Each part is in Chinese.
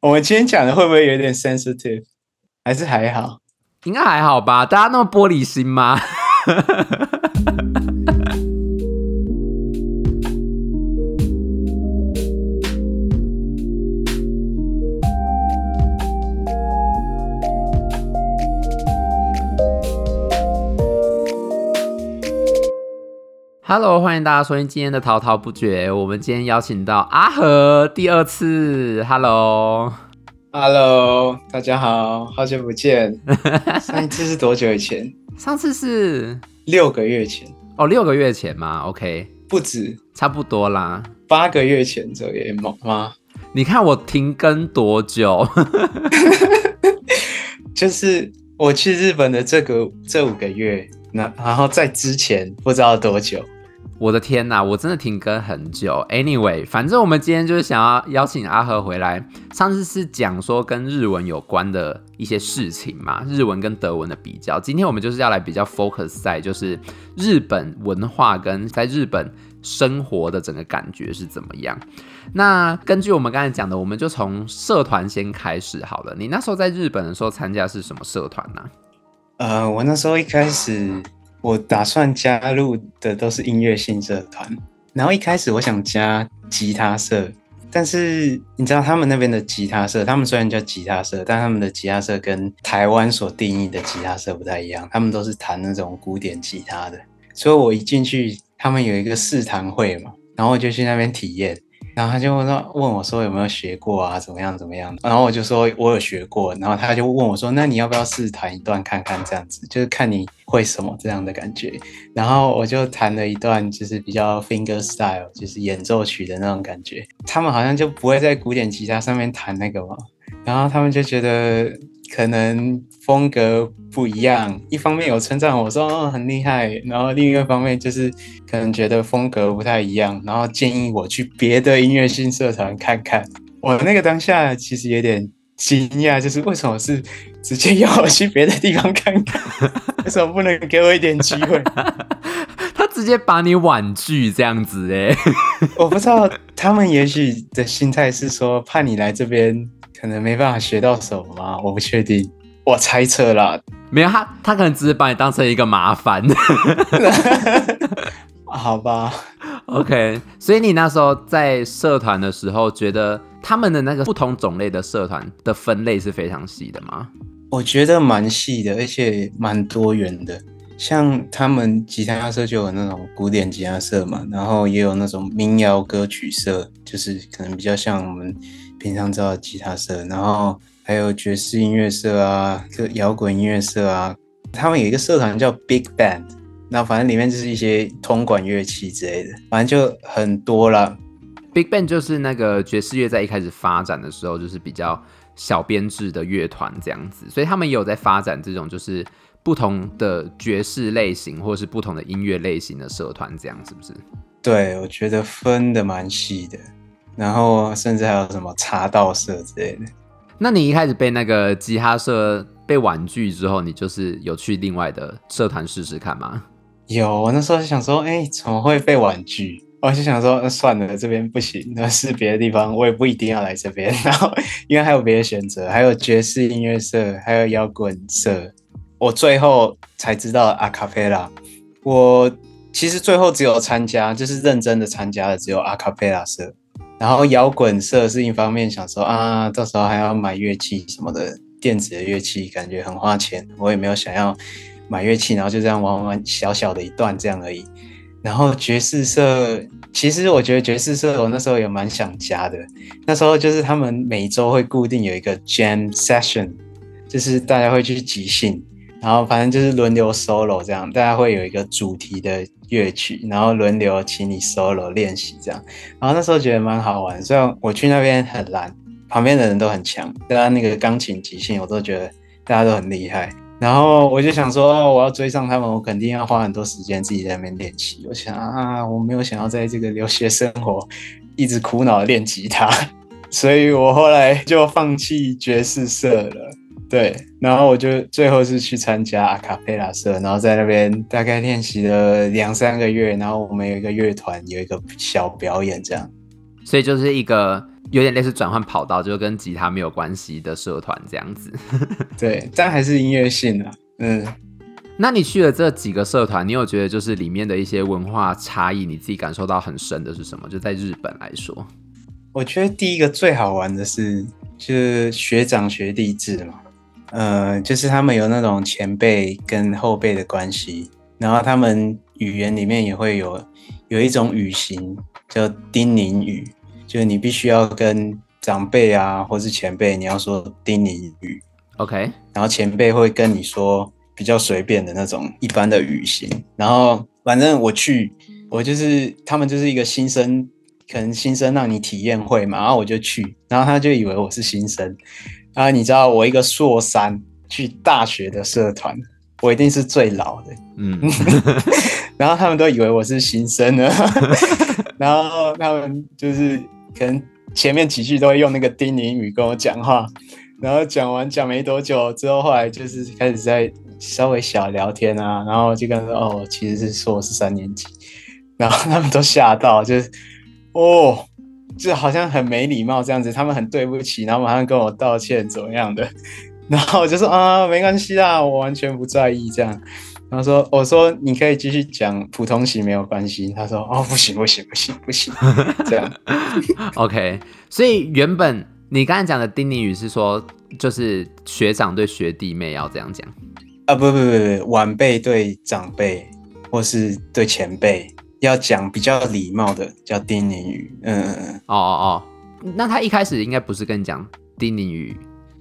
我们今天讲的会不会有点 sensitive？还是还好？应该还好吧？大家那么玻璃心吗？Hello，欢迎大家收听今天的滔滔不绝。我们今天邀请到阿和第二次。Hello，Hello，大家好，好久不见。上一次是多久以前？上次是六个月前。哦，六个月前吗？OK，不止，差不多啦。八个月前左右吗？你看我停更多久？就是我去日本的这个这五个月，那然后在之前不知道多久。我的天呐，我真的停更很久。Anyway，反正我们今天就是想要邀请阿和回来。上次是讲说跟日文有关的一些事情嘛，日文跟德文的比较。今天我们就是要来比较 focus 在就是日本文化跟在日本生活的整个感觉是怎么样。那根据我们刚才讲的，我们就从社团先开始好了。你那时候在日本的时候参加是什么社团呢？呃，我那时候一开始。我打算加入的都是音乐性社团，然后一开始我想加吉他社，但是你知道他们那边的吉他社，他们虽然叫吉他社，但他们的吉他社跟台湾所定义的吉他社不太一样，他们都是弹那种古典吉他的，所以我一进去，他们有一个试弹会嘛，然后我就去那边体验。然后他就问说，问我说有没有学过啊？怎么样？怎么样？然后我就说我有学过。然后他就问我说，那你要不要试弹一段看看？这样子就是看你会什么这样的感觉。然后我就弹了一段，就是比较 finger style，就是演奏曲的那种感觉。他们好像就不会在古典吉他上面弹那个嘛。然后他们就觉得。可能风格不一样，一方面有称赞我说哦很厉害，然后另一个方面就是可能觉得风格不太一样，然后建议我去别的音乐性社团看看。我那个当下其实有点惊讶，就是为什么是直接要我去别的地方看看？为什么不能给我一点机会？他直接把你婉拒这样子哎，我不知道他们也许的心态是说怕你来这边。可能没办法学到什么吗？我不确定，我猜测啦。没有他，他可能只是把你当成一个麻烦。好吧，OK。所以你那时候在社团的时候，觉得他们的那个不同种类的社团的分类是非常细的吗？我觉得蛮细的，而且蛮多元的。像他们吉他社就有那种古典吉他社嘛，然后也有那种民谣歌曲社，就是可能比较像我们。平常知道吉他社，然后还有爵士音乐社啊，就摇滚音乐社啊。他们有一个社团叫 Big Band，那反正里面就是一些通管乐器之类的，反正就很多啦。Big Band 就是那个爵士乐在一开始发展的时候，就是比较小编制的乐团这样子，所以他们也有在发展这种就是不同的爵士类型或是不同的音乐类型的社团，这样是不是？对，我觉得分的蛮细的。然后甚至还有什么茶道社之类的。那你一开始被那个吉他社被婉拒之后，你就是有去另外的社团试试看吗？有，我那时候就想说，哎，怎么会被婉拒？我就想说，那算了，这边不行，那是别的地方，我也不一定要来这边。然后因为还有别的选择，还有爵士音乐社，还有摇滚社。我最后才知道阿卡贝拉。我其实最后只有参加，就是认真的参加的，只有阿卡贝拉社。然后摇滚社是一方面想说啊，到时候还要买乐器什么的，电子的乐器感觉很花钱，我也没有想要买乐器，然后就这样玩玩小小的一段这样而已。然后爵士社，其实我觉得爵士社我那时候也蛮想加的，那时候就是他们每周会固定有一个 jam session，就是大家会去即兴。然后反正就是轮流 solo 这样，大家会有一个主题的乐曲，然后轮流请你 solo 练习这样。然后那时候觉得蛮好玩，虽然我去那边很烂，旁边的人都很强，大家那个钢琴即兴我都觉得大家都很厉害。然后我就想说，我要追上他们，我肯定要花很多时间自己在那边练习。我想啊，我没有想要在这个留学生活一直苦恼练吉他，所以我后来就放弃爵士社了。对，然后我就最后是去参加阿卡贝拉社，然后在那边大概练习了两三个月，然后我们有一个乐团，有一个小表演这样。所以就是一个有点类似转换跑道，就跟吉他没有关系的社团这样子。对，但还是音乐性的。嗯，那你去了这几个社团，你有觉得就是里面的一些文化差异，你自己感受到很深的是什么？就在日本来说，我觉得第一个最好玩的是，就是学长学弟制嘛。呃，就是他们有那种前辈跟后辈的关系，然后他们语言里面也会有有一种语型叫叮咛语，就是你必须要跟长辈啊或是前辈，你要说叮咛语，OK，然后前辈会跟你说比较随便的那种一般的语型，然后反正我去，我就是他们就是一个新生，可能新生让你体验会嘛，然后我就去，然后他就以为我是新生。啊，你知道我一个硕三去大学的社团，我一定是最老的，嗯，然后他们都以为我是新生呢，然后他们就是可能前面几句都会用那个丁宁语跟我讲话，然后讲完讲没多久之后，后来就是开始在稍微小聊天啊，然后就跟他说哦，其实是说我是三年级，然后他们都吓到，就是哦。就好像很没礼貌这样子，他们很对不起，然后马上跟我道歉怎么样的，然后我就说啊，没关系啦，我完全不在意这样。然后说我说你可以继续讲普通型没有关系。他说哦，不行不行不行不行，这样。OK，所以原本你刚才讲的丁宁语是说，就是学长对学弟妹要这样讲啊？不不不不，晚辈对长辈或是对前辈。要讲比较礼貌的叫丁宁语，嗯嗯嗯，哦哦哦，那他一开始应该不是跟你讲丁宁语，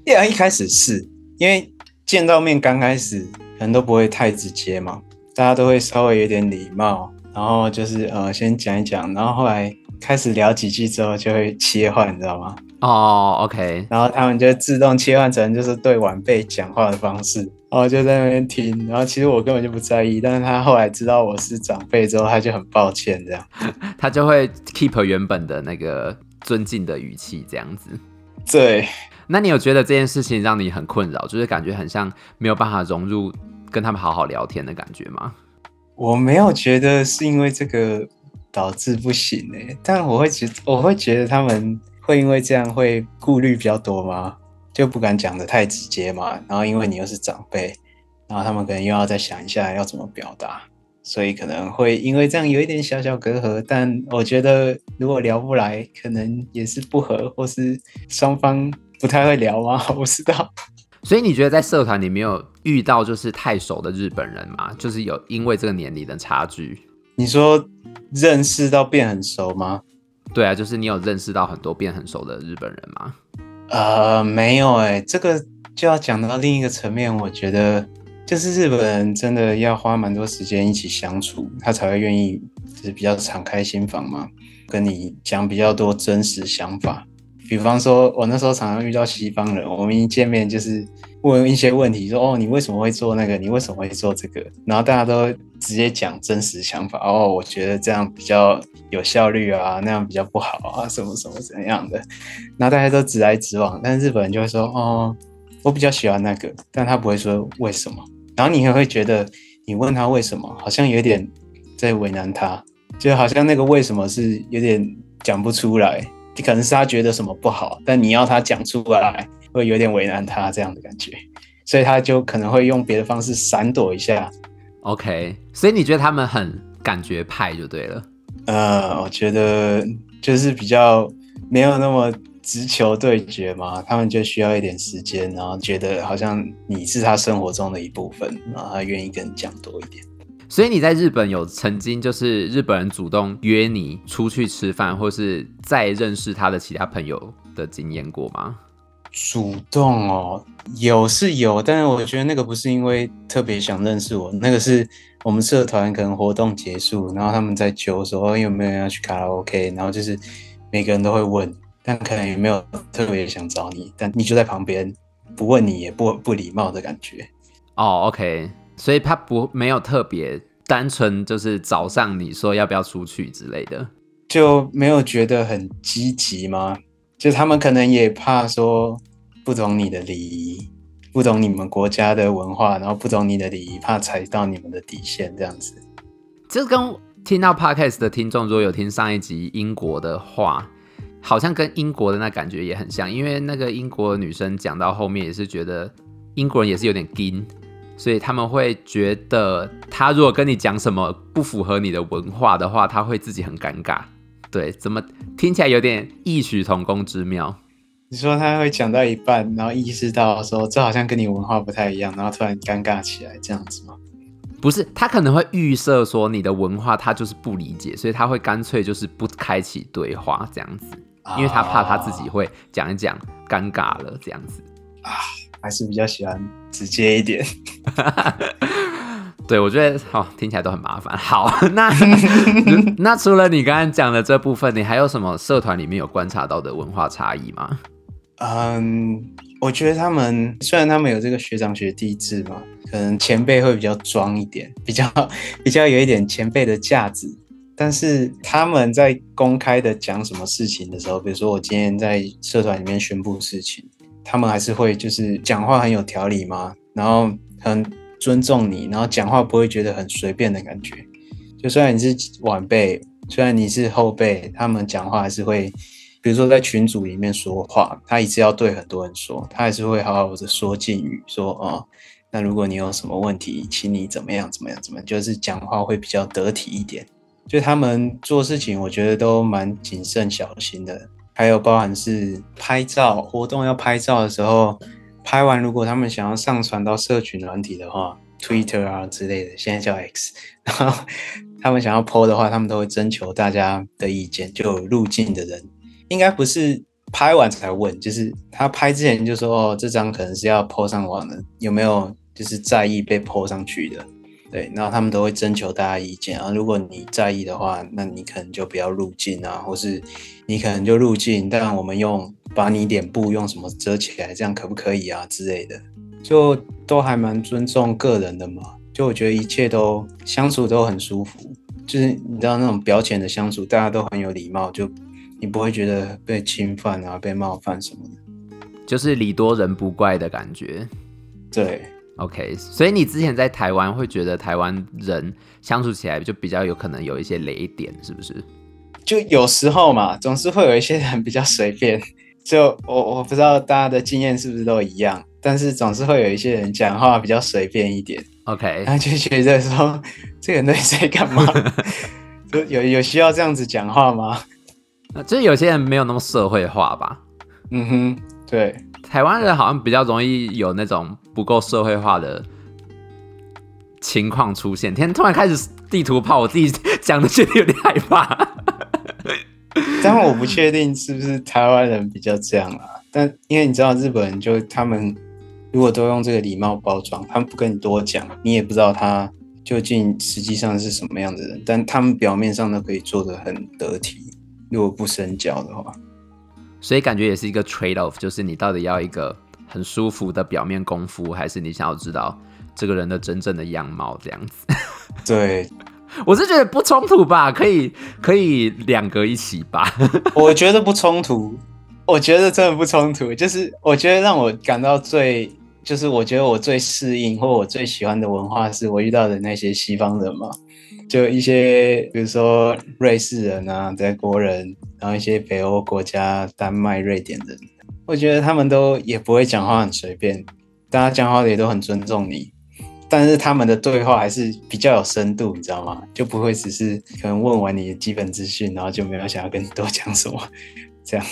对啊，一开始是。因为见到面刚开始可能都不会太直接嘛，大家都会稍微有点礼貌，然后就是呃先讲一讲，然后后来开始聊几句之后就会切换，你知道吗？哦，OK，然后他们就自动切换成就是对晚辈讲话的方式。然后就在那边听，然后其实我根本就不在意，但是他后来知道我是长辈之后，他就很抱歉这样，他就会 keep 原本的那个尊敬的语气这样子。对，那你有觉得这件事情让你很困扰，就是感觉很像没有办法融入跟他们好好聊天的感觉吗？我没有觉得是因为这个导致不行诶、欸，但我会觉我会觉得他们会因为这样会顾虑比较多吗？就不敢讲的太直接嘛，然后因为你又是长辈，然后他们可能又要再想一下要怎么表达，所以可能会因为这样有一点小小隔阂。但我觉得如果聊不来，可能也是不合，或是双方不太会聊吗？我不知道。所以你觉得在社团里没有遇到就是太熟的日本人吗？就是有因为这个年龄的差距？你说认识到变很熟吗？对啊，就是你有认识到很多变很熟的日本人吗？呃，没有哎，这个就要讲到另一个层面。我觉得，就是日本人真的要花蛮多时间一起相处，他才会愿意，就是比较敞开心房嘛，跟你讲比较多真实想法。比方说，我那时候常常遇到西方人，我们一见面就是问一些问题，说：“哦，你为什么会做那个？你为什么会做这个？”然后大家都直接讲真实想法。哦，我觉得这样比较有效率啊，那样比较不好啊，什么什么怎样的。然后大家都直来直往，但日本人就会说：“哦，我比较喜欢那个。”但他不会说为什么。然后你也会觉得，你问他为什么，好像有点在为难他，就好像那个为什么是有点讲不出来。可能是他觉得什么不好，但你要他讲出来，会有点为难他这样的感觉，所以他就可能会用别的方式闪躲一下。OK，所以你觉得他们很感觉派就对了。呃，我觉得就是比较没有那么直球对决嘛，他们就需要一点时间，然后觉得好像你是他生活中的一部分，然后他愿意跟你讲多一点。所以你在日本有曾经就是日本人主动约你出去吃饭，或是再认识他的其他朋友的经验过吗？主动哦，有是有，但是我觉得那个不是因为特别想认识我，那个是我们社团可能活动结束，然后他们在揪说有没有人要去卡拉 OK，然后就是每个人都会问，但可能也没有特别想找你，但你就在旁边不问你也不不礼貌的感觉。哦，OK。所以他不没有特别单纯，就是找上你说要不要出去之类的，就没有觉得很积极吗？就他们可能也怕说不懂你的礼仪，不懂你们国家的文化，然后不懂你的礼仪，怕踩到你们的底线这样子。这跟听到 Podcast 的听众如果有听上一集英国的话，好像跟英国的那感觉也很像，因为那个英国女生讲到后面也是觉得英国人也是有点硬，所以他们会觉得他如果跟你讲什么不符合你的文化的话，他会自己很尴尬。对，怎么听起来有点异曲同工之妙？你说他会讲到一半，然后意识到说这好像跟你文化不太一样，然后突然尴尬起来，这样子吗？不是，他可能会预设说你的文化他就是不理解，所以他会干脆就是不开启对话这样子。因为他怕他自己会讲一讲尴尬了这样子啊，还是比较喜欢直接一点。对，我觉得哦，听起来都很麻烦。好，那 那除了你刚刚讲的这部分，你还有什么社团里面有观察到的文化差异吗？嗯，我觉得他们虽然他们有这个学长学弟制嘛，可能前辈会比较装一点，比较比较有一点前辈的架子。但是他们在公开的讲什么事情的时候，比如说我今天在社团里面宣布事情，他们还是会就是讲话很有条理嘛，然后很尊重你，然后讲话不会觉得很随便的感觉。就虽然你是晚辈，虽然你是后辈，他们讲话还是会，比如说在群组里面说话，他一直要对很多人说，他还是会好好的说敬语，说哦，那如果你有什么问题，请你怎么样怎么样怎么样，就是讲话会比较得体一点。就他们做事情，我觉得都蛮谨慎小心的。还有包含是拍照活动要拍照的时候，拍完如果他们想要上传到社群软体的话，Twitter 啊之类的，现在叫 X，然后他们想要 po 的话，他们都会征求大家的意见。就入镜的人，应该不是拍完才问，就是他拍之前就说：“哦，这张可能是要 po 上网的，有没有就是在意被 po 上去的？”对，然后他们都会征求大家意见啊。如果你在意的话，那你可能就不要入镜啊，或是你可能就入镜，但我们用把你脸部用什么遮起来，这样可不可以啊之类的，就都还蛮尊重个人的嘛。就我觉得一切都相处都很舒服，就是你知道那种表浅的相处，大家都很有礼貌，就你不会觉得被侵犯啊、被冒犯什么的，就是礼多人不怪的感觉。对。OK，所以你之前在台湾会觉得台湾人相处起来就比较有可能有一些雷点，是不是？就有时候嘛，总是会有一些人比较随便。就我我不知道大家的经验是不是都一样，但是总是会有一些人讲话比较随便一点。OK，然后就觉得说 这个人在干嘛？就有有需要这样子讲话吗？就是有些人没有那么社会化吧。嗯哼，对。台湾人好像比较容易有那种不够社会化的情况出现。天，突然开始地图炮，我自己讲的觉得有点害怕。但我不确定是不是台湾人比较这样啊？但因为你知道日本人就他们如果都用这个礼貌包装，他们不跟你多讲，你也不知道他究竟实际上是什么样的人。但他们表面上都可以做的很得体，如果不深交的话。所以感觉也是一个 trade off，就是你到底要一个很舒服的表面功夫，还是你想要知道这个人的真正的样貌这样子？对，我是觉得不冲突吧，可以可以两个一起吧。我觉得不冲突，我觉得真的不冲突。就是我觉得让我感到最，就是我觉得我最适应或我最喜欢的文化，是我遇到的那些西方人嘛。就一些，比如说瑞士人啊，德国人，然后一些北欧国家，丹麦、瑞典人，我觉得他们都也不会讲话很随便，大家讲话也都很尊重你，但是他们的对话还是比较有深度，你知道吗？就不会只是可能问完你的基本资讯，然后就没有想要跟你多讲什么，这样。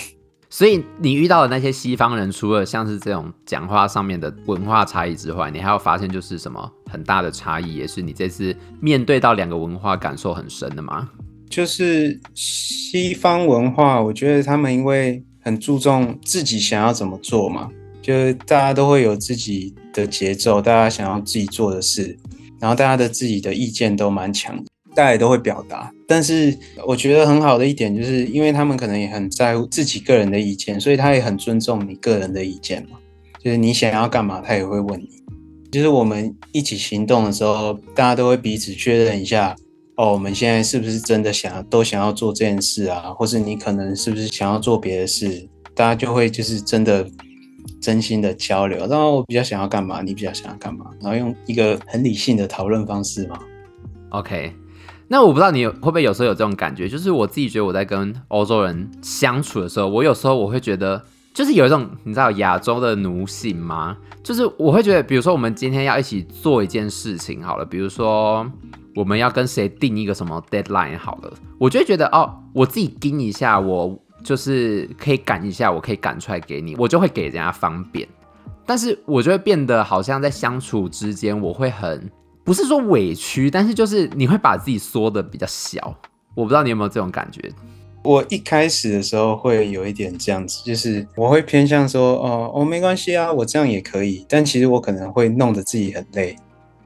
所以你遇到的那些西方人，除了像是这种讲话上面的文化差异之外，你还有发现就是什么很大的差异，也是你这次面对到两个文化感受很深的吗？就是西方文化，我觉得他们因为很注重自己想要怎么做嘛，就是大家都会有自己的节奏，大家想要自己做的事，然后大家的自己的意见都蛮强。大家也都会表达，但是我觉得很好的一点就是，因为他们可能也很在乎自己个人的意见，所以他也很尊重你个人的意见嘛。就是你想要干嘛，他也会问你。就是我们一起行动的时候，大家都会彼此确认一下，哦，我们现在是不是真的想都想要做这件事啊？或是你可能是不是想要做别的事？大家就会就是真的真心的交流。然后我比较想要干嘛，你比较想要干嘛？然后用一个很理性的讨论方式嘛。OK。那我不知道你会不会有时候有这种感觉，就是我自己觉得我在跟欧洲人相处的时候，我有时候我会觉得，就是有一种你知道亚洲的奴性吗？就是我会觉得，比如说我们今天要一起做一件事情好了，比如说我们要跟谁定一个什么 deadline 好了，我就会觉得哦，我自己盯一下，我就是可以赶一下，我可以赶出来给你，我就会给人家方便。但是我就会变得好像在相处之间，我会很。不是说委屈，但是就是你会把自己缩得比较小。我不知道你有没有这种感觉。我一开始的时候会有一点这样子，就是我会偏向说，哦，哦，没关系啊，我这样也可以。但其实我可能会弄得自己很累。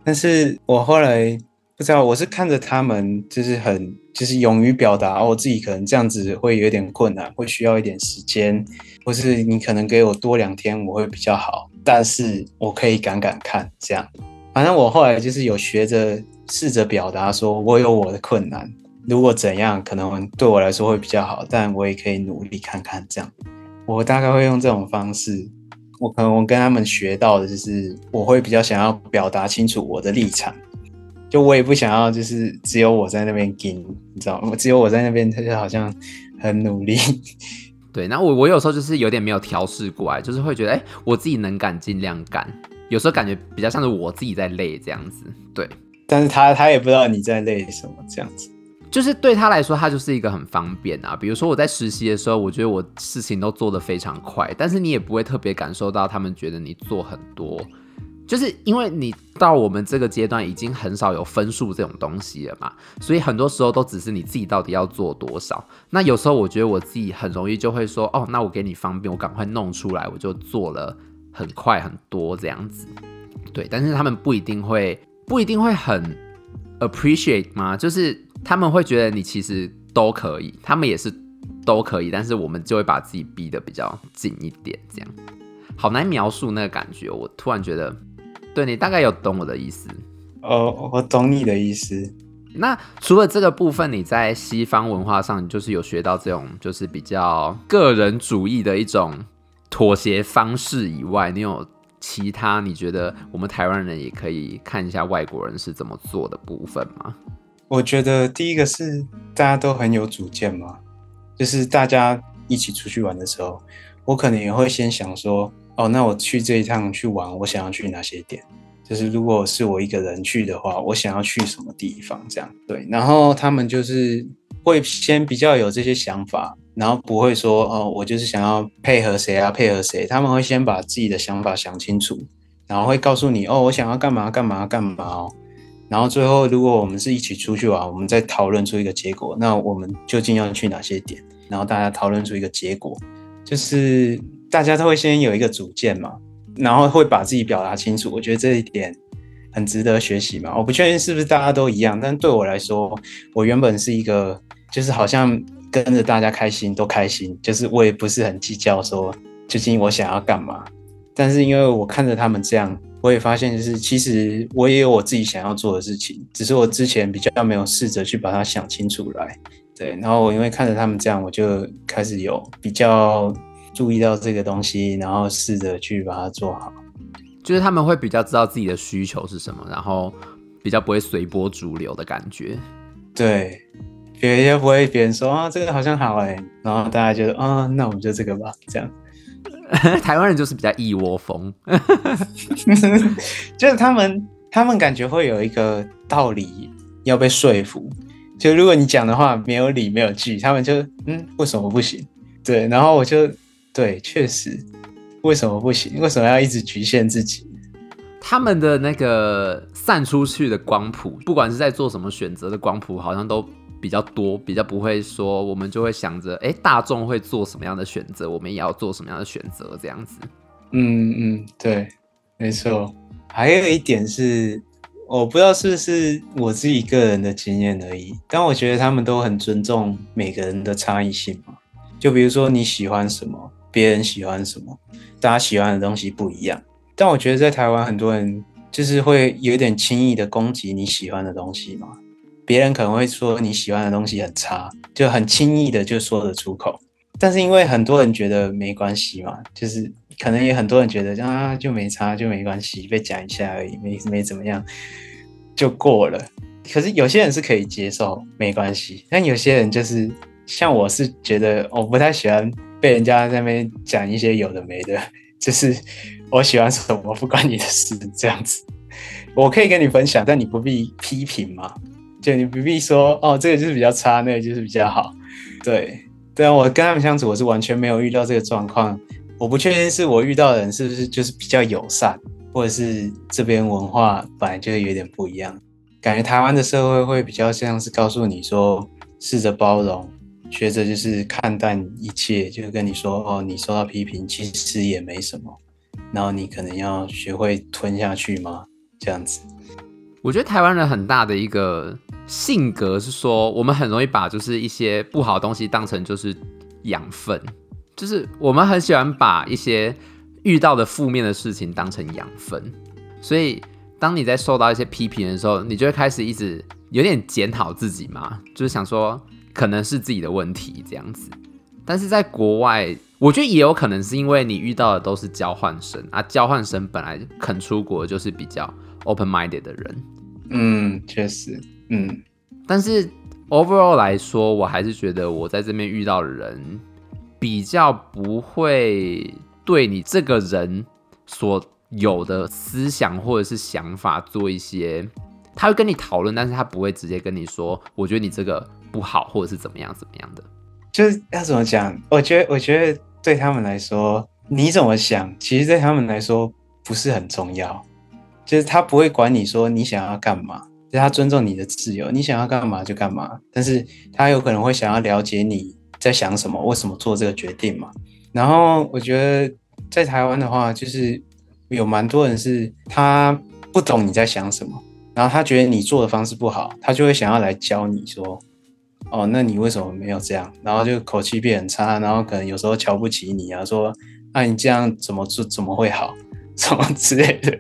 但是我后来不知道，我是看着他们就是很就是勇于表达，我自己可能这样子会有点困难，会需要一点时间，或是你可能给我多两天，我会比较好。但是我可以赶赶看这样。反正我后来就是有学着试着表达，说我有我的困难，如果怎样可能对我来说会比较好，但我也可以努力看看这样。我大概会用这种方式，我可能我跟他们学到的就是，我会比较想要表达清楚我的立场，就我也不想要就是只有我在那边跟，你知道吗？只有我在那边，他就好像很努力。对，那我我有时候就是有点没有调试过来，就是会觉得，哎、欸，我自己能干尽量干。有时候感觉比较像是我自己在累这样子，对。但是他他也不知道你在累什么这样子，就是对他来说，他就是一个很方便啊。比如说我在实习的时候，我觉得我事情都做得非常快，但是你也不会特别感受到他们觉得你做很多，就是因为你到我们这个阶段已经很少有分数这种东西了嘛，所以很多时候都只是你自己到底要做多少。那有时候我觉得我自己很容易就会说，哦，那我给你方便，我赶快弄出来，我就做了。很快很多这样子，对，但是他们不一定会不一定会很 appreciate 吗？就是他们会觉得你其实都可以，他们也是都可以，但是我们就会把自己逼得比较紧一点，这样好难描述那个感觉。我突然觉得，对，你大概有懂我的意思。哦，我懂你的意思。那除了这个部分，你在西方文化上，就是有学到这种就是比较个人主义的一种。妥协方式以外，你有其他你觉得我们台湾人也可以看一下外国人是怎么做的部分吗？我觉得第一个是大家都很有主见嘛，就是大家一起出去玩的时候，我可能也会先想说，哦，那我去这一趟去玩，我想要去哪些点？就是如果是我一个人去的话，我想要去什么地方？这样对，然后他们就是会先比较有这些想法。然后不会说哦，我就是想要配合谁啊，配合谁？他们会先把自己的想法想清楚，然后会告诉你哦，我想要干嘛干嘛干嘛哦。然后最后，如果我们是一起出去玩，我们再讨论出一个结果，那我们究竟要去哪些点？然后大家讨论出一个结果，就是大家都会先有一个主见嘛，然后会把自己表达清楚。我觉得这一点很值得学习嘛。我不确定是不是大家都一样，但对我来说，我原本是一个就是好像。跟着大家开心都开心，就是我也不是很计较说究竟我想要干嘛。但是因为我看着他们这样，我也发现就是其实我也有我自己想要做的事情，只是我之前比较没有试着去把它想清楚来。对，然后我因为看着他们这样，我就开始有比较注意到这个东西，然后试着去把它做好。就是他们会比较知道自己的需求是什么，然后比较不会随波逐流的感觉。对。别人也不会，别人说啊，这个好像好哎，然后大家觉得啊，那我们就这个吧，这样。台湾人就是比较一窝蜂，就是他们，他们感觉会有一个道理要被说服，就如果你讲的话没有理没有据，他们就嗯，为什么不行？对，然后我就对，确实，为什么不行？为什么要一直局限自己？他们的那个散出去的光谱，不管是在做什么选择的光谱，好像都。比较多，比较不会说，我们就会想着，哎，大众会做什么样的选择，我们也要做什么样的选择，这样子。嗯嗯，对，没错。还有一点是，我不知道是不是我自己个人的经验而已，但我觉得他们都很尊重每个人的差异性嘛。就比如说你喜欢什么，别人喜欢什么，大家喜欢的东西不一样。但我觉得在台湾，很多人就是会有点轻易的攻击你喜欢的东西嘛。别人可能会说你喜欢的东西很差，就很轻易的就说得出口。但是因为很多人觉得没关系嘛，就是可能也很多人觉得啊就没差就没关系，被讲一下而已，没没怎么样就过了。可是有些人是可以接受，没关系。但有些人就是像我是觉得我不太喜欢被人家在那边讲一些有的没的，就是我喜欢什么不关你的事这样子。我可以跟你分享，但你不必批评嘛。就你不必说哦，这个就是比较差，那个就是比较好。对，对啊，我跟他们相处，我是完全没有遇到这个状况。我不确定是我遇到的人是不是就是比较友善，或者是这边文化本来就会有点不一样。感觉台湾的社会会比较像是告诉你说，试着包容，学着就是看淡一切，就是跟你说哦，你受到批评其实也没什么，然后你可能要学会吞下去吗？这样子。我觉得台湾人很大的一个性格是说，我们很容易把就是一些不好的东西当成就是养分，就是我们很喜欢把一些遇到的负面的事情当成养分，所以当你在受到一些批评的时候，你就会开始一直有点检讨自己嘛，就是想说可能是自己的问题这样子。但是在国外，我觉得也有可能是因为你遇到的都是交换生啊，交换生本来肯出国就是比较。open-minded 的人，嗯，确实，嗯，但是 overall 来说，我还是觉得我在这边遇到的人比较不会对你这个人所有的思想或者是想法做一些，他会跟你讨论，但是他不会直接跟你说，我觉得你这个不好，或者是怎么样怎么样的。就是要怎么讲？我觉得，我觉得对他们来说，你怎么想，其实对他们来说不是很重要。就是他不会管你说你想要干嘛，就他尊重你的自由，你想要干嘛就干嘛。但是他有可能会想要了解你在想什么，为什么做这个决定嘛。然后我觉得在台湾的话，就是有蛮多人是他不懂你在想什么，然后他觉得你做的方式不好，他就会想要来教你说，哦，那你为什么没有这样？然后就口气变很差，然后可能有时候瞧不起你啊，说，那你这样怎么做怎么会好？什么之类的，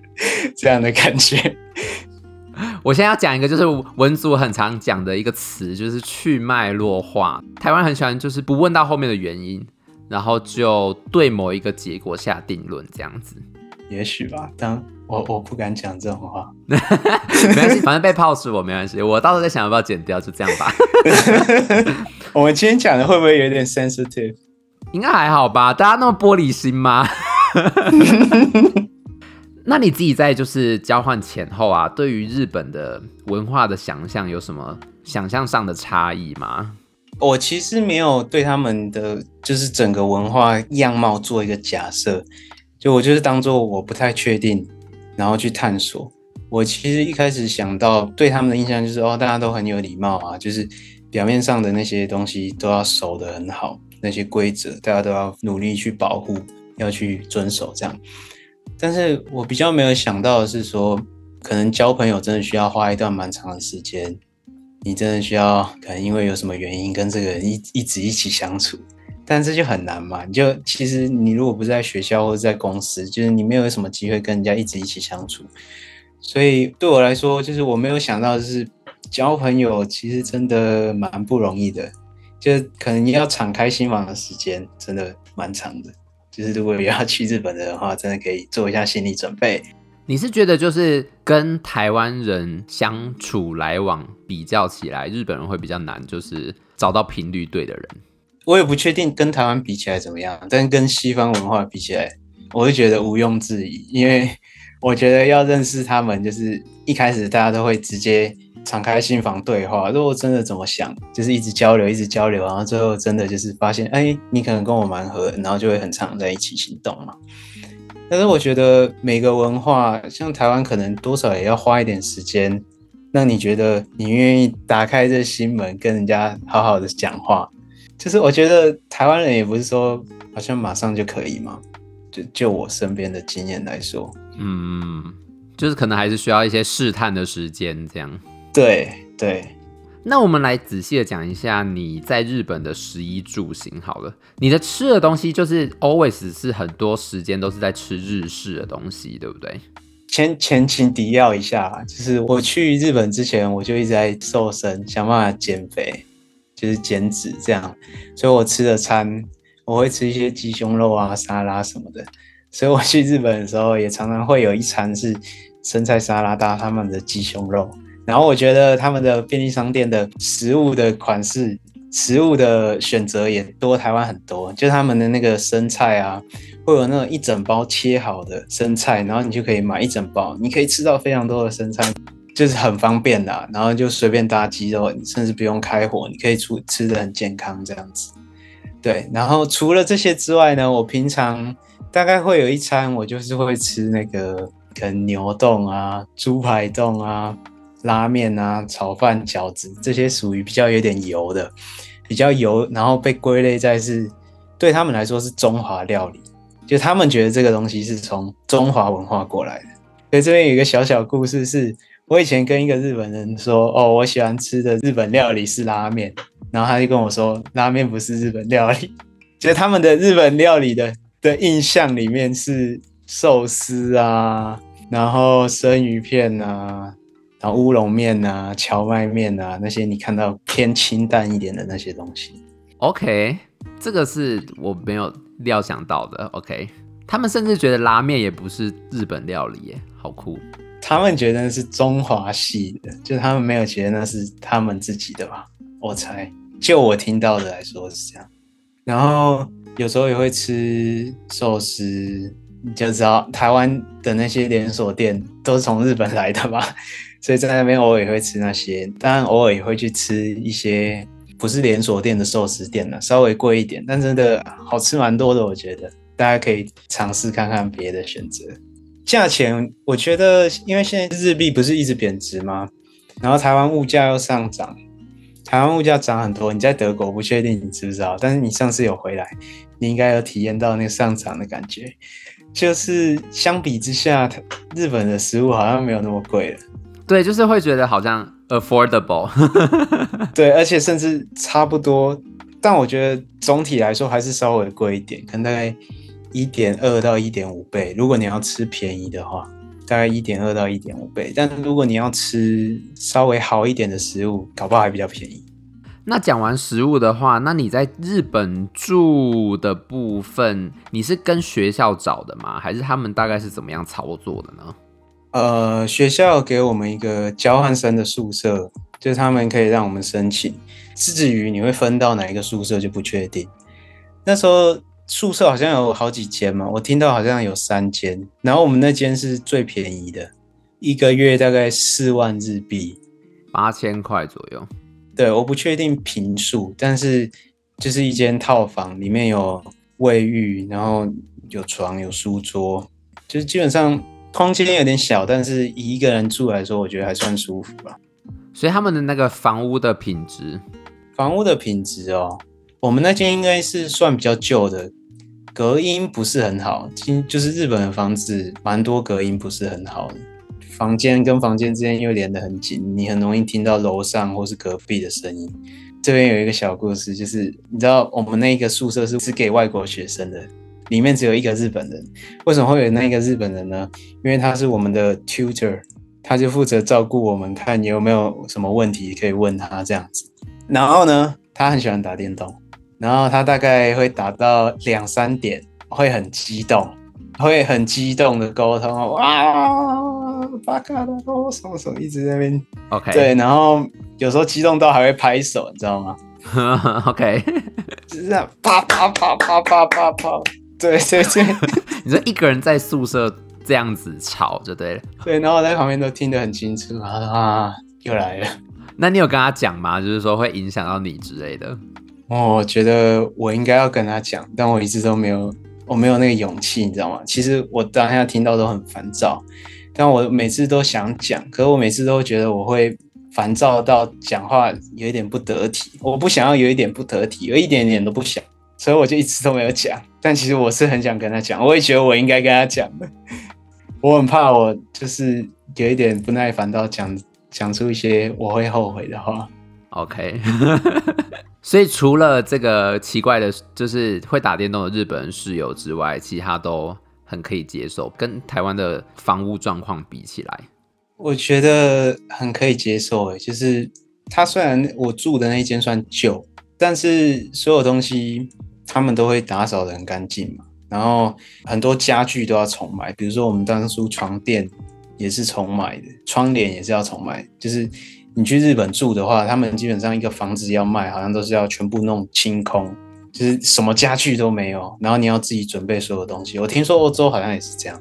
这样的感觉。我现在要讲一个，就是文组很常讲的一个词，就是去脉络化。台湾很喜欢，就是不问到后面的原因，然后就对某一个结果下定论，这样子。也许吧，但我我不敢讲这种话。没关系，反正被泡死我没关系，我到时候再想要不要剪掉，就这样吧。我们今天讲的会不会有点 sensitive？应该还好吧？大家那么玻璃心吗？那你自己在就是交换前后啊，对于日本的文化的想象有什么想象上的差异吗？我其实没有对他们的就是整个文化样貌做一个假设，就我就是当做我不太确定，然后去探索。我其实一开始想到对他们的印象就是哦，大家都很有礼貌啊，就是表面上的那些东西都要守得很好，那些规则大家都要努力去保护。要去遵守这样，但是我比较没有想到的是说，可能交朋友真的需要花一段蛮长的时间，你真的需要可能因为有什么原因跟这个人一一直一起相处，但这就很难嘛。你就其实你如果不在学校或者在公司，就是你没有什么机会跟人家一直一起相处，所以对我来说，就是我没有想到就是交朋友其实真的蛮不容易的，就可能你要敞开心房的时间真的蛮长的。就是如果要去日本的话，真的可以做一下心理准备。你是觉得就是跟台湾人相处来往比较起来，日本人会比较难，就是找到频率对的人？我也不确定跟台湾比起来怎么样，但跟西方文化比起来，我会觉得毋庸置疑。因为我觉得要认识他们，就是一开始大家都会直接。敞开心房对话，如果真的怎么想，就是一直交流，一直交流，然后最后真的就是发现，哎，你可能跟我蛮合，然后就会很常在一起行动嘛。但是我觉得每个文化，像台湾，可能多少也要花一点时间，让你觉得你愿意打开这心门，跟人家好好的讲话。就是我觉得台湾人也不是说好像马上就可以嘛，就就我身边的经验来说，嗯，就是可能还是需要一些试探的时间，这样。对对，那我们来仔细的讲一下你在日本的食衣住行好了。你的吃的东西就是 always 是很多时间都是在吃日式的东西，对不对？前前情提要一下，就是我去日本之前，我就一直在瘦身，想办法减肥，就是减脂这样。所以我吃的餐，我会吃一些鸡胸肉啊、沙拉什么的。所以我去日本的时候，也常常会有一餐是生菜沙拉搭他们的鸡胸肉。然后我觉得他们的便利商店的食物的款式、食物的选择也多台湾很多，就他们的那个生菜啊，会有那种一整包切好的生菜，然后你就可以买一整包，你可以吃到非常多的生菜，就是很方便的，然后就随便搭鸡肉，甚至不用开火，你可以出吃的很健康这样子。对，然后除了这些之外呢，我平常大概会有一餐，我就是会吃那个可能牛冻啊、猪排冻啊、拉面啊、炒饭、饺子这些属于比较有点油的，比较油，然后被归类在是对他们来说是中华料理，就他们觉得这个东西是从中华文化过来的。所以这边有一个小小故事，是我以前跟一个日本人说，哦，我喜欢吃的日本料理是拉面。然后他就跟我说，拉面不是日本料理，就是他们的日本料理的的印象里面是寿司啊，然后生鱼片啊，然后乌龙面啊、荞麦面啊那些你看到偏清淡一点的那些东西。OK，这个是我没有料想到的。OK，他们甚至觉得拉面也不是日本料理耶，好酷。他们觉得是中华系的，就他们没有觉得那是他们自己的吧？我猜。就我听到的来说是这样，然后有时候也会吃寿司，你就知道台湾的那些连锁店都是从日本来的吧，所以在那边偶尔也会吃那些，当然偶尔也会去吃一些不是连锁店的寿司店呢，稍微贵一点，但真的好吃蛮多的，我觉得大家可以尝试看看别的选择。价钱我觉得，因为现在日币不是一直贬值吗？然后台湾物价又上涨。台湾物价涨很多，你在德国不确定你知不知道，但是你上次有回来，你应该有体验到那个上涨的感觉。就是相比之下，日本的食物好像没有那么贵了。对，就是会觉得好像 affordable。对，而且甚至差不多，但我觉得总体来说还是稍微贵一点，可能大概一点二到一点五倍。如果你要吃便宜的话。大概一点二到一点五倍，但如果你要吃稍微好一点的食物，搞不好还比较便宜。那讲完食物的话，那你在日本住的部分，你是跟学校找的吗？还是他们大概是怎么样操作的呢？呃，学校给我们一个交换生的宿舍，就是他们可以让我们申请。至于你会分到哪一个宿舍就不确定。那时候。宿舍好像有好几间嘛，我听到好像有三间，然后我们那间是最便宜的，一个月大概四万日币，八千块左右。对，我不确定平数，但是就是一间套房，里面有卫浴，然后有床，有书桌，就是基本上空间有点小，但是以一个人住来说，我觉得还算舒服吧。所以他们的那个房屋的品质，房屋的品质哦，我们那间应该是算比较旧的。隔音不是很好，听就是日本的房子蛮多隔音不是很好的，房间跟房间之间又连得很紧，你很容易听到楼上或是隔壁的声音。这边有一个小故事，就是你知道我们那个宿舍是是给外国学生的，里面只有一个日本人。为什么会有那个日本人呢？因为他是我们的 tutor，他就负责照顾我们，看你有没有什么问题可以问他这样子。然后呢，他很喜欢打电动。然后他大概会打到两三点，会很激动，会很激动的沟通，哇，巴卡的哦，什么什么一直在那边，OK，对，然后有时候激动到还会拍手，你知道吗？OK，就是这样，啪啪啪啪啪啪啪，对对对，你说一个人在宿舍这样子吵就对了，对，然后我在旁边都听得很清楚啊，又来了，那你有跟他讲吗？就是说会影响到你之类的？我觉得我应该要跟他讲，但我一直都没有，我没有那个勇气，你知道吗？其实我当下听到都很烦躁，但我每次都想讲，可是我每次都觉得我会烦躁到讲话有一点不得体，我不想要有一点不得体，有一点点都不想，所以我就一直都没有讲。但其实我是很想跟他讲，我也觉得我应该跟他讲的，我很怕我就是有一点不耐烦到讲讲出一些我会后悔的话。OK。所以除了这个奇怪的，就是会打电动的日本人室友之外，其他都很可以接受。跟台湾的房屋状况比起来，我觉得很可以接受。诶，就是他虽然我住的那一间算旧，但是所有东西他们都会打扫得很干净嘛。然后很多家具都要重买，比如说我们当初床垫也是重买的，窗帘也是要重买。就是你去日本住的话，他们基本上一个房子要卖，好像都是要全部弄清空，就是什么家具都没有，然后你要自己准备所有东西。我听说欧洲好像也是这样，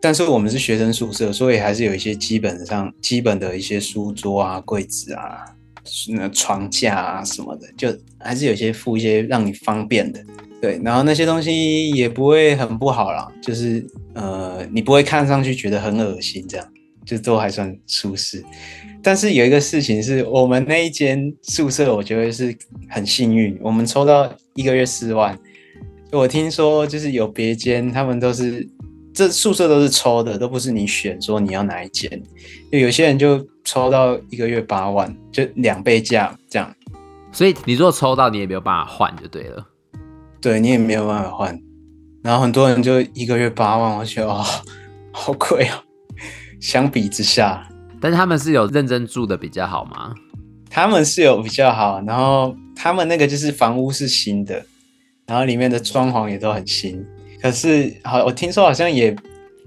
但是我们是学生宿舍，所以还是有一些基本上基本的一些书桌啊、柜子啊、那床架啊什么的，就还是有些附一些让你方便的。对，然后那些东西也不会很不好啦，就是呃，你不会看上去觉得很恶心，这样就都还算舒适。但是有一个事情是我们那一间宿舍，我觉得是很幸运，我们抽到一个月四万。我听说就是有别间，他们都是这宿舍都是抽的，都不是你选说你要哪一间。就有些人就抽到一个月八万，就两倍价这样。所以你如果抽到，你也没有办法换就对了。对，你也没有办法换，然后很多人就一个月八万，我觉得哦，好贵哦。相比之下，但是他们是有认真住的比较好吗？他们是有比较好，然后他们那个就是房屋是新的，然后里面的装潢也都很新。可是好，我听说好像也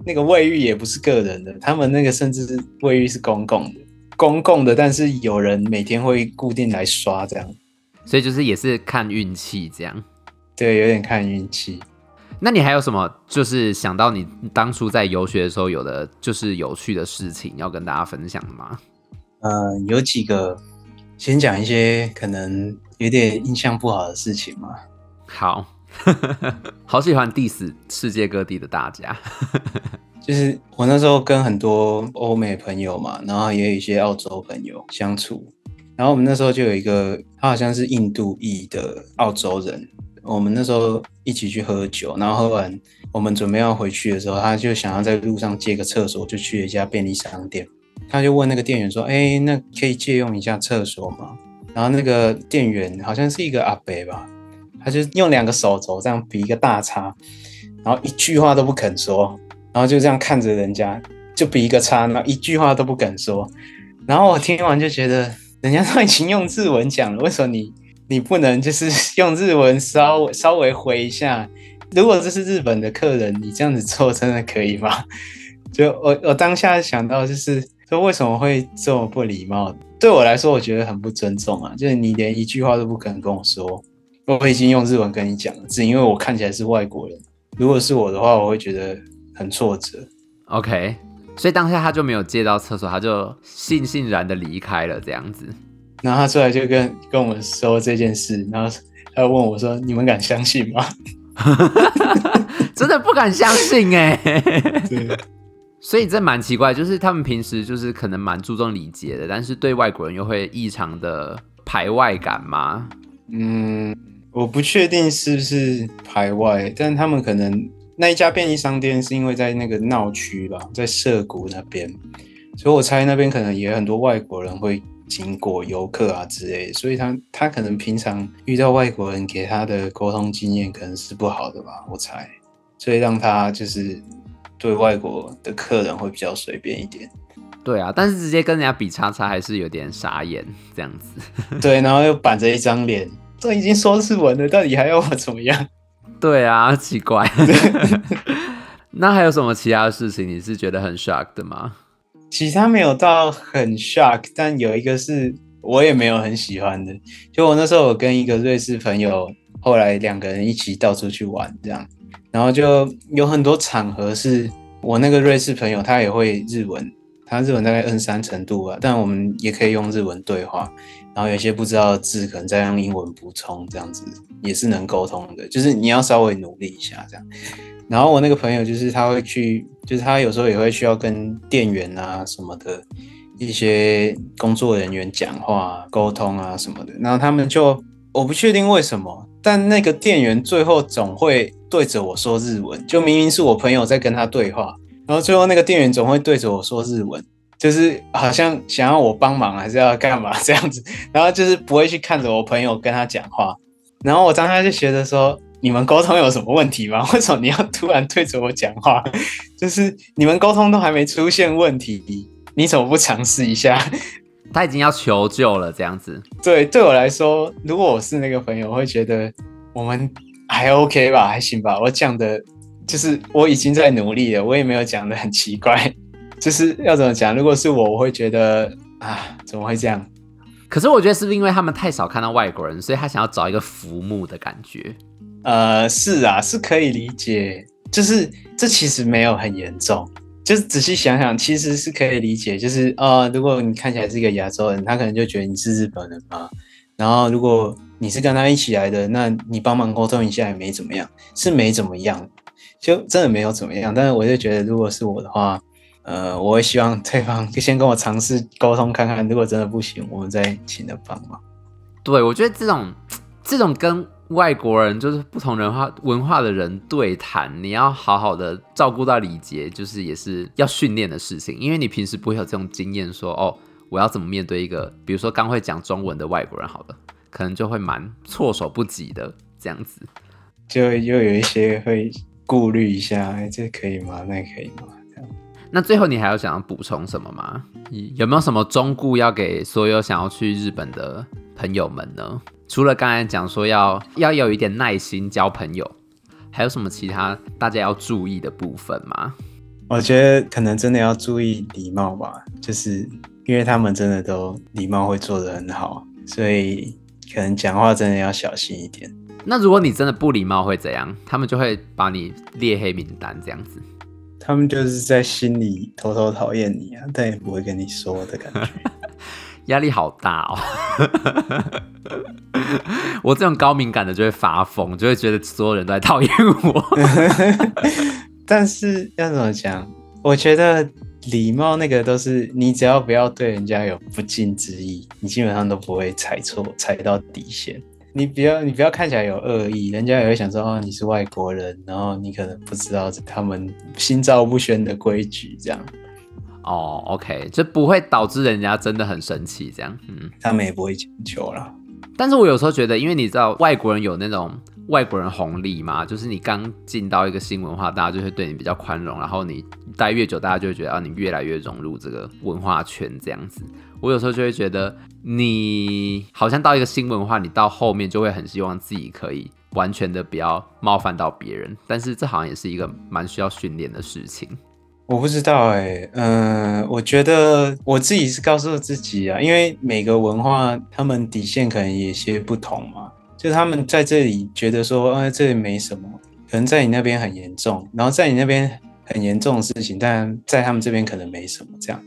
那个卫浴也不是个人的，他们那个甚至是卫浴是公共的，公共的，但是有人每天会固定来刷这样，所以就是也是看运气这样。对，有点看运气。那你还有什么？就是想到你当初在游学的时候有的，就是有趣的事情要跟大家分享的吗？嗯、呃，有几个，先讲一些可能有点印象不好的事情嘛。好，好喜欢 diss 世界各地的大家。就是我那时候跟很多欧美朋友嘛，然后也有一些澳洲朋友相处，然后我们那时候就有一个，他好像是印度裔的澳洲人。我们那时候一起去喝酒，然后喝完，我们准备要回去的时候，他就想要在路上借个厕所，就去了一家便利商店。他就问那个店员说：“哎，那可以借用一下厕所吗？”然后那个店员好像是一个阿伯吧，他就用两个手肘这样比一个大叉，然后一句话都不肯说，然后就这样看着人家，就比一个叉，然后一句话都不肯说。然后我听完就觉得，人家都已经用日文讲了，为什么你？你不能就是 用日文稍微稍微回一下，如果这是日本的客人，你这样子做真的可以吗？就我我当下想到就是说，为什么会这么不礼貌？对我来说，我觉得很不尊重啊！就是你连一句话都不肯跟我说，我已经用日文跟你讲了，只因为我看起来是外国人。如果是我的话，我会觉得很挫折。OK，所以当下他就没有借到厕所，他就悻悻然的离开了，这样子。然后他出来就跟跟我们说这件事，然后他问我说：“你们敢相信吗？” 真的不敢相信哎。对，所以这蛮奇怪，就是他们平时就是可能蛮注重礼节的，但是对外国人又会异常的排外感吗？嗯，我不确定是不是排外，但他们可能那一家便利商店是因为在那个闹区吧，在涩谷那边，所以我猜那边可能也有很多外国人会。经过游客啊之类的，所以他他可能平常遇到外国人给他的沟通经验可能是不好的吧，我猜，所以让他就是对外国的客人会比较随便一点。对啊，但是直接跟人家比叉叉还是有点傻眼这样子。对，然后又板着一张脸，都已经说是文了，到底还要我怎么样？对啊，奇怪。那还有什么其他的事情你是觉得很 shock 的吗？其他没有到很 shock，但有一个是我也没有很喜欢的。就我那时候，我跟一个瑞士朋友，后来两个人一起到处去玩，这样，然后就有很多场合是我那个瑞士朋友他也会日文，他日文大概 N 三程度吧，但我们也可以用日文对话，然后有些不知道的字可能再用英文补充，这样子也是能沟通的，就是你要稍微努力一下这样。然后我那个朋友就是他会去，就是他有时候也会需要跟店员啊什么的一些工作人员讲话沟通啊什么的。然后他们就我不确定为什么，但那个店员最后总会对着我说日文，就明明是我朋友在跟他对话，然后最后那个店员总会对着我说日文，就是好像想要我帮忙还是要干嘛这样子，然后就是不会去看着我朋友跟他讲话。然后我当时就觉得说。你们沟通有什么问题吗？为什么你要突然对着我讲话？就是你们沟通都还没出现问题，你怎么不尝试一下？他已经要求救了，这样子。对，对我来说，如果我是那个朋友，我会觉得我们还 OK 吧，还行吧。我讲的就是我已经在努力了，我也没有讲的很奇怪，就是要怎么讲？如果是我，我会觉得啊，怎么会这样？可是我觉得是不是因为他们太少看到外国人，所以他想要找一个浮木的感觉？呃，是啊，是可以理解。就是这其实没有很严重，就是仔细想想，其实是可以理解。就是呃，如果你看起来是一个亚洲人，他可能就觉得你是日本人嘛。然后如果你是跟他一起来的，那你帮忙沟通一下也没怎么样，是没怎么样，就真的没有怎么样。但是我就觉得，如果是我的话，呃，我会希望对方先跟我尝试沟通看看，如果真的不行，我们再请他帮忙。对，我觉得这种这种跟外国人就是不同文化文化的人对谈，你要好好的照顾到礼节，就是也是要训练的事情，因为你平时不会有这种经验，说哦，我要怎么面对一个，比如说刚会讲中文的外国人，好了，可能就会蛮措手不及的这样子，就又有一些会顾虑一下，哎，这可以吗？那可以吗？那最后你还有想要补充什么吗？有没有什么忠告要给所有想要去日本的朋友们呢？除了刚才讲说要要有一点耐心交朋友，还有什么其他大家要注意的部分吗？我觉得可能真的要注意礼貌吧，就是因为他们真的都礼貌会做得很好，所以可能讲话真的要小心一点。那如果你真的不礼貌会怎样？他们就会把你列黑名单这样子。他们就是在心里偷偷讨厌你啊，但也不会跟你说的感觉，压力好大哦。我这种高敏感的就会发疯，就会觉得所有人都在讨厌我。但是要怎么讲？我觉得礼貌那个都是你只要不要对人家有不敬之意，你基本上都不会踩错，踩到底线。你不要，你不要看起来有恶意，人家也会想说哦，你是外国人，然后你可能不知道他们心照不宣的规矩，这样。哦，OK，这不会导致人家真的很生气，这样。嗯，他们也不会强求了。但是我有时候觉得，因为你知道外国人有那种外国人红利嘛，就是你刚进到一个新文化，大家就会对你比较宽容，然后你待越久，大家就会觉得啊，你越来越融入这个文化圈这样子。我有时候就会觉得，你好像到一个新文化，你到后面就会很希望自己可以完全的不要冒犯到别人，但是这好像也是一个蛮需要训练的事情。我不知道哎、嗯、我觉得我自己是告诉自己啊，因为每个文化他们底线可能有些不同嘛，就他们在这里觉得说，哎，这里没什么，可能在你那边很严重，然后在你那边很严重的事情，但在他们这边可能没什么这样。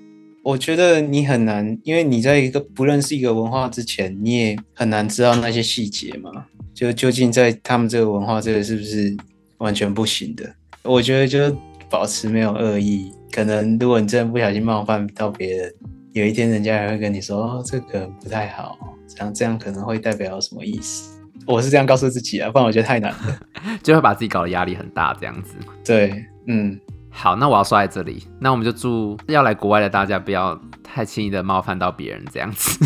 我觉得你很难，因为你在一个不认识一个文化之前，你也很难知道那些细节嘛。就究竟在他们这个文化这个是不是完全不行的？我觉得就保持没有恶意。可能如果你真的不小心冒犯到别人，有一天人家还会跟你说：“哦，这个不太好，这样这样可能会代表什么意思？”我是这样告诉自己啊，不然我觉得太难了，就会把自己搞得压力很大，这样子。对，嗯。好，那我要说在这里，那我们就祝要来国外的大家不要太轻易的冒犯到别人，这样子。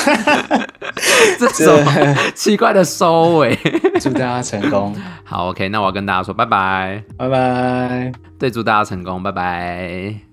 这种奇怪的收尾，祝大家成功。好，OK，那我要跟大家说拜拜，拜拜。对，祝大家成功，拜拜。